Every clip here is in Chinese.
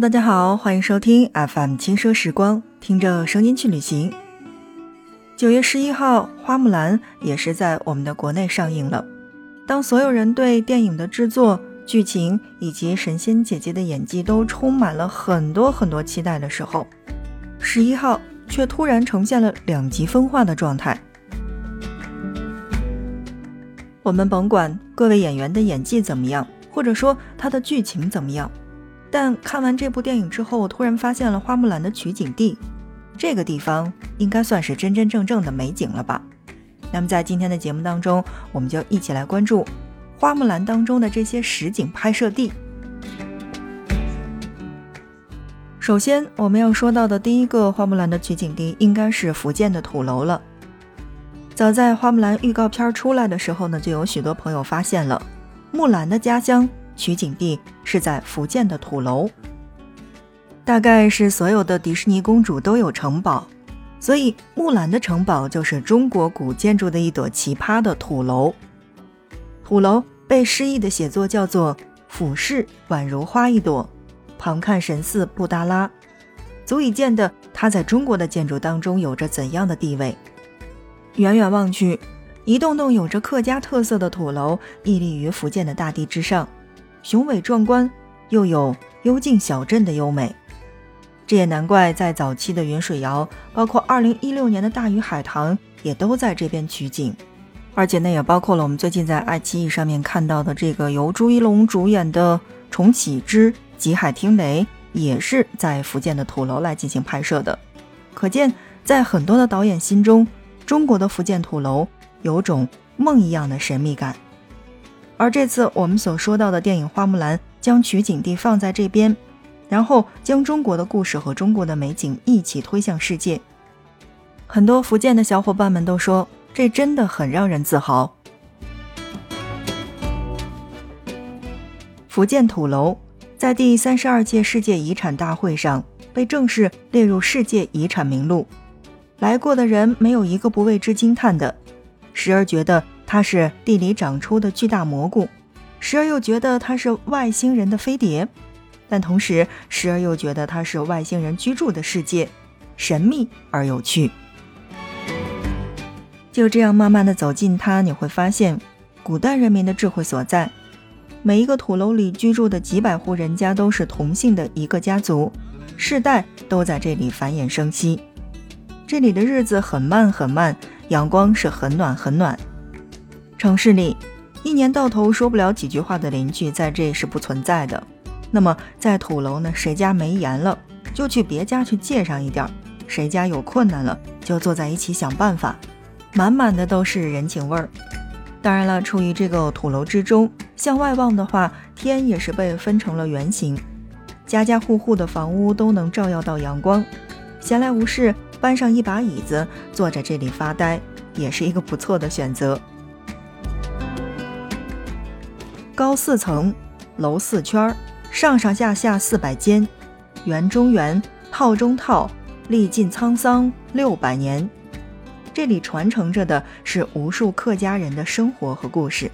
大家好，欢迎收听 FM 轻奢时光，听着声音去旅行。九月十一号，《花木兰》也是在我们的国内上映了。当所有人对电影的制作、剧情以及神仙姐姐的演技都充满了很多很多期待的时候，十一号却突然呈现了两极分化的状态。我们甭管各位演员的演技怎么样，或者说他的剧情怎么样。但看完这部电影之后，我突然发现了花木兰的取景地，这个地方应该算是真真正正的美景了吧？那么在今天的节目当中，我们就一起来关注花木兰当中的这些实景拍摄地。首先，我们要说到的第一个花木兰的取景地，应该是福建的土楼了。早在花木兰预告片出来的时候呢，就有许多朋友发现了木兰的家乡。取景地是在福建的土楼，大概是所有的迪士尼公主都有城堡，所以木兰的城堡就是中国古建筑的一朵奇葩的土楼。土楼被诗意的写作叫做“俯视宛如花一朵，旁看神似布达拉”，足以见得它在中国的建筑当中有着怎样的地位。远远望去，一栋栋有着客家特色的土楼屹立于福建的大地之上。雄伟壮观，又有幽静小镇的优美，这也难怪在早期的云水谣，包括二零一六年的大鱼海棠，也都在这边取景。而且呢，也包括了我们最近在爱奇艺上面看到的这个由朱一龙主演的《重启之极海听雷》，也是在福建的土楼来进行拍摄的。可见，在很多的导演心中，中国的福建土楼有种梦一样的神秘感。而这次我们所说到的电影《花木兰》将取景地放在这边，然后将中国的故事和中国的美景一起推向世界。很多福建的小伙伴们都说，这真的很让人自豪。福建土楼在第三十二届世界遗产大会上被正式列入世界遗产名录，来过的人没有一个不为之惊叹的，时而觉得。它是地里长出的巨大蘑菇，时而又觉得它是外星人的飞碟，但同时时而又觉得它是外星人居住的世界，神秘而有趣。就这样慢慢的走进它，你会发现古代人民的智慧所在。每一个土楼里居住的几百户人家都是同姓的一个家族，世代都在这里繁衍生息。这里的日子很慢很慢，阳光是很暖很暖。城市里，一年到头说不了几句话的邻居，在这是不存在的。那么，在土楼呢？谁家没盐了，就去别家去借上一点儿；谁家有困难了，就坐在一起想办法，满满的都是人情味儿。当然了，处于这个土楼之中，向外望的话，天也是被分成了圆形，家家户户的房屋都能照耀到阳光。闲来无事，搬上一把椅子，坐在这里发呆，也是一个不错的选择。高四层，楼四圈，上上下下四百间，园中园，套中套，历尽沧桑六百年。这里传承着的是无数客家人的生活和故事，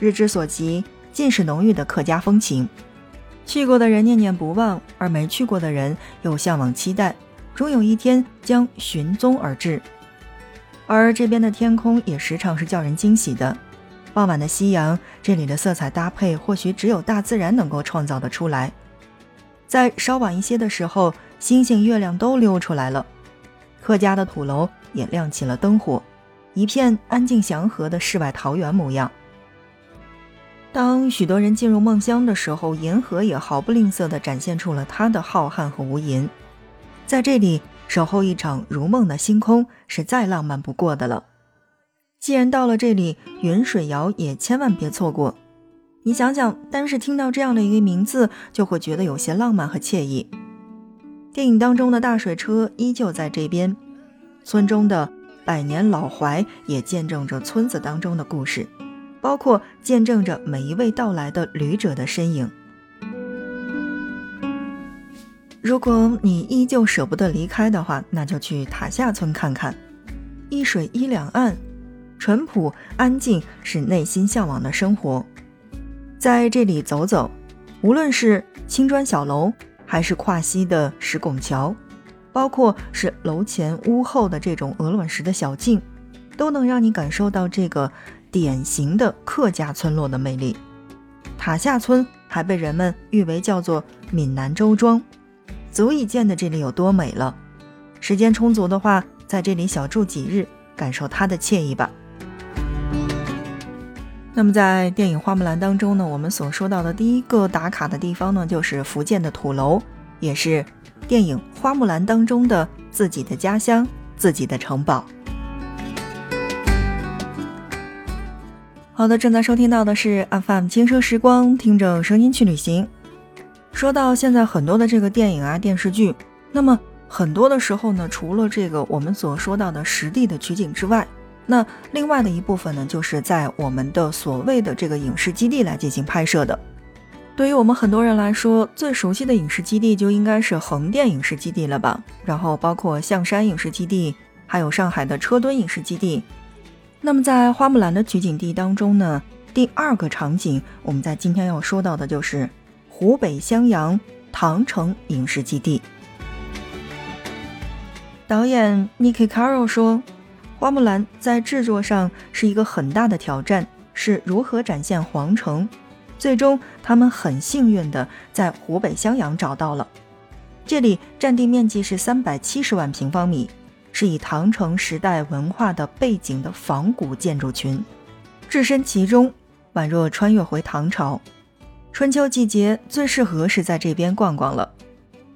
日之所及，尽是浓郁的客家风情。去过的人念念不忘，而没去过的人又向往期待，终有一天将寻踪而至。而这边的天空也时常是叫人惊喜的。傍晚的夕阳，这里的色彩搭配或许只有大自然能够创造的出来。在稍晚一些的时候，星星、月亮都溜出来了，客家的土楼也亮起了灯火，一片安静祥和的世外桃源模样。当许多人进入梦乡的时候，银河也毫不吝啬地展现出了它的浩瀚和无垠。在这里守候一场如梦的星空，是再浪漫不过的了。既然到了这里，云水谣也千万别错过。你想想，单是听到这样的一个名字，就会觉得有些浪漫和惬意。电影当中的大水车依旧在这边，村中的百年老槐也见证着村子当中的故事，包括见证着每一位到来的旅者的身影。如果你依旧舍不得离开的话，那就去塔下村看看，一水一两岸。淳朴安静是内心向往的生活，在这里走走，无论是青砖小楼，还是跨溪的石拱桥，包括是楼前屋后的这种鹅卵石的小径，都能让你感受到这个典型的客家村落的魅力。塔下村还被人们誉为叫做闽南周庄，足以见得这里有多美了。时间充足的话，在这里小住几日，感受它的惬意吧。那么在电影《花木兰》当中呢，我们所说到的第一个打卡的地方呢，就是福建的土楼，也是电影《花木兰》当中的自己的家乡、自己的城堡。好的，正在收听到的是 FM 轻奢时光，听着声音去旅行。说到现在很多的这个电影啊、电视剧，那么很多的时候呢，除了这个我们所说到的实地的取景之外，那另外的一部分呢，就是在我们的所谓的这个影视基地来进行拍摄的。对于我们很多人来说，最熟悉的影视基地就应该是横店影视基地了吧？然后包括象山影视基地，还有上海的车墩影视基地。那么在花木兰的取景地当中呢，第二个场景，我们在今天要说到的就是湖北襄阳唐城影视基地。导演 Niki Caro 说。花木兰在制作上是一个很大的挑战，是如何展现皇城？最终，他们很幸运的在湖北襄阳找到了，这里占地面积是三百七十万平方米，是以唐城时代文化的背景的仿古建筑群，置身其中，宛若穿越回唐朝。春秋季节最适合是在这边逛逛了，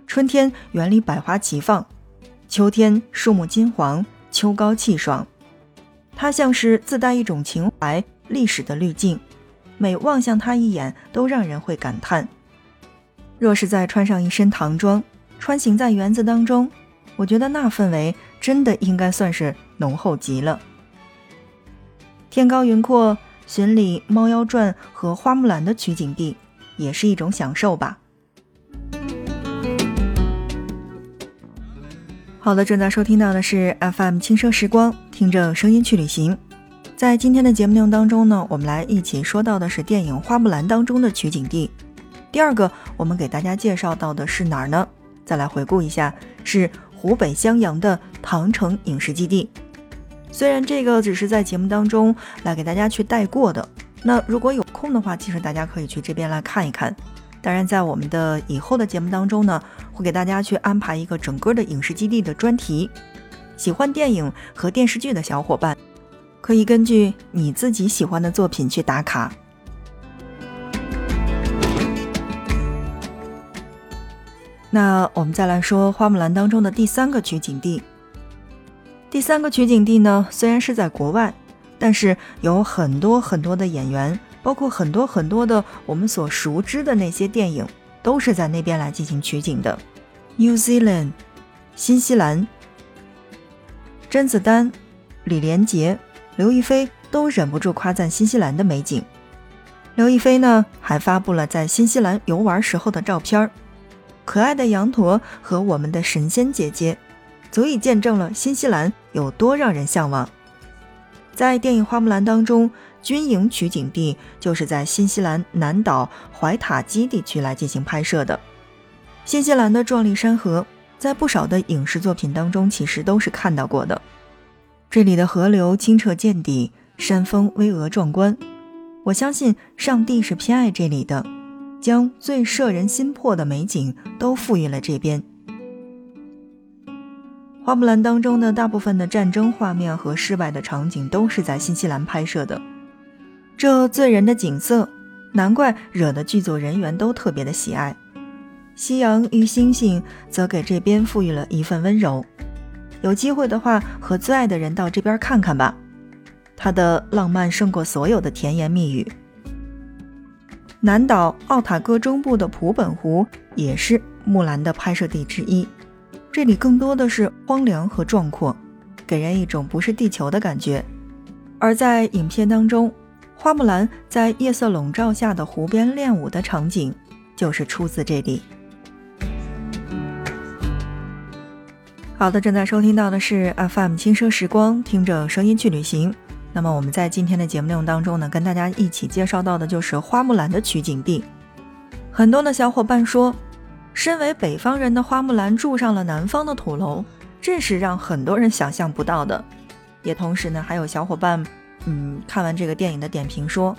春天园里百花齐放，秋天树木金黄。秋高气爽，它像是自带一种情怀、历史的滤镜，每望向它一眼，都让人会感叹。若是再穿上一身唐装，穿行在园子当中，我觉得那氛围真的应该算是浓厚极了。天高云阔，寻里《猫妖传》和《花木兰》的取景地，也是一种享受吧。好的，正在收听到的是 FM 轻奢时光，听着声音去旅行。在今天的节目内容当中呢，我们来一起说到的是电影《花木兰》当中的取景地。第二个，我们给大家介绍到的是哪儿呢？再来回顾一下，是湖北襄阳的唐城影视基地。虽然这个只是在节目当中来给大家去带过的，那如果有空的话，其实大家可以去这边来看一看。当然，在我们的以后的节目当中呢，会给大家去安排一个整个的影视基地的专题。喜欢电影和电视剧的小伙伴，可以根据你自己喜欢的作品去打卡。那我们再来说《花木兰》当中的第三个取景地。第三个取景地呢，虽然是在国外，但是有很多很多的演员。包括很多很多的我们所熟知的那些电影，都是在那边来进行取景的。New Zealand，新西兰，甄子丹、李连杰、刘亦菲都忍不住夸赞新西兰的美景。刘亦菲呢，还发布了在新西兰游玩时候的照片可爱的羊驼和我们的神仙姐姐，足以见证了新西兰有多让人向往。在电影《花木兰》当中。军营取景地就是在新西兰南岛怀塔基地区来进行拍摄的。新西兰的壮丽山河，在不少的影视作品当中其实都是看到过的。这里的河流清澈见底，山峰巍峨壮观。我相信上帝是偏爱这里的，将最摄人心魄的美景都赋予了这边。花木兰当中的大部分的战争画面和室外的场景都是在新西兰拍摄的。这醉人的景色，难怪惹得剧组人员都特别的喜爱。夕阳与星星则给这边赋予了一份温柔。有机会的话，和最爱的人到这边看看吧。它的浪漫胜过所有的甜言蜜语。南岛奥塔哥中部的普本湖也是木兰的拍摄地之一。这里更多的是荒凉和壮阔，给人一种不是地球的感觉。而在影片当中。花木兰在夜色笼罩下的湖边练舞的场景，就是出自这里。好的，正在收听到的是 FM 轻奢时光，听着声音去旅行。那么我们在今天的节目内容当中呢，跟大家一起介绍到的就是花木兰的取景地。很多的小伙伴说，身为北方人的花木兰住上了南方的土楼，这是让很多人想象不到的。也同时呢，还有小伙伴，嗯，看完这个电影的点评说，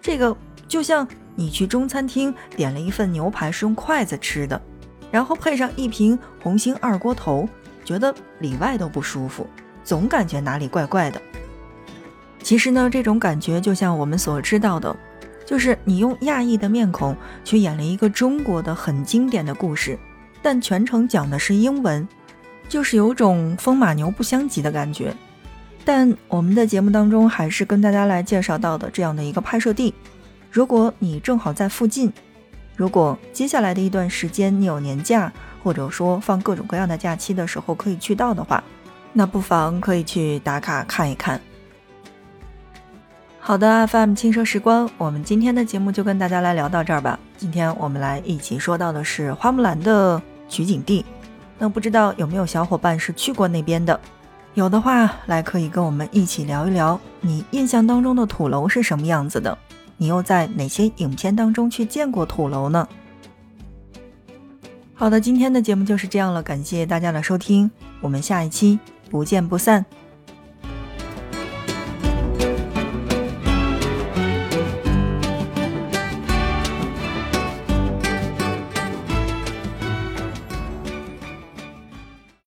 这个就像你去中餐厅点了一份牛排是用筷子吃的，然后配上一瓶红星二锅头，觉得里外都不舒服，总感觉哪里怪怪的。其实呢，这种感觉就像我们所知道的，就是你用亚裔的面孔去演了一个中国的很经典的故事，但全程讲的是英文，就是有种风马牛不相及的感觉。但我们的节目当中还是跟大家来介绍到的这样的一个拍摄地，如果你正好在附近，如果接下来的一段时间你有年假，或者说放各种各样的假期的时候可以去到的话，那不妨可以去打卡看一看。好的，FM 轻奢时光，我们今天的节目就跟大家来聊到这儿吧。今天我们来一起说到的是花木兰的取景地，那不知道有没有小伙伴是去过那边的？有的话，来可以跟我们一起聊一聊，你印象当中的土楼是什么样子的？你又在哪些影片当中去见过土楼呢？好的，今天的节目就是这样了，感谢大家的收听，我们下一期不见不散。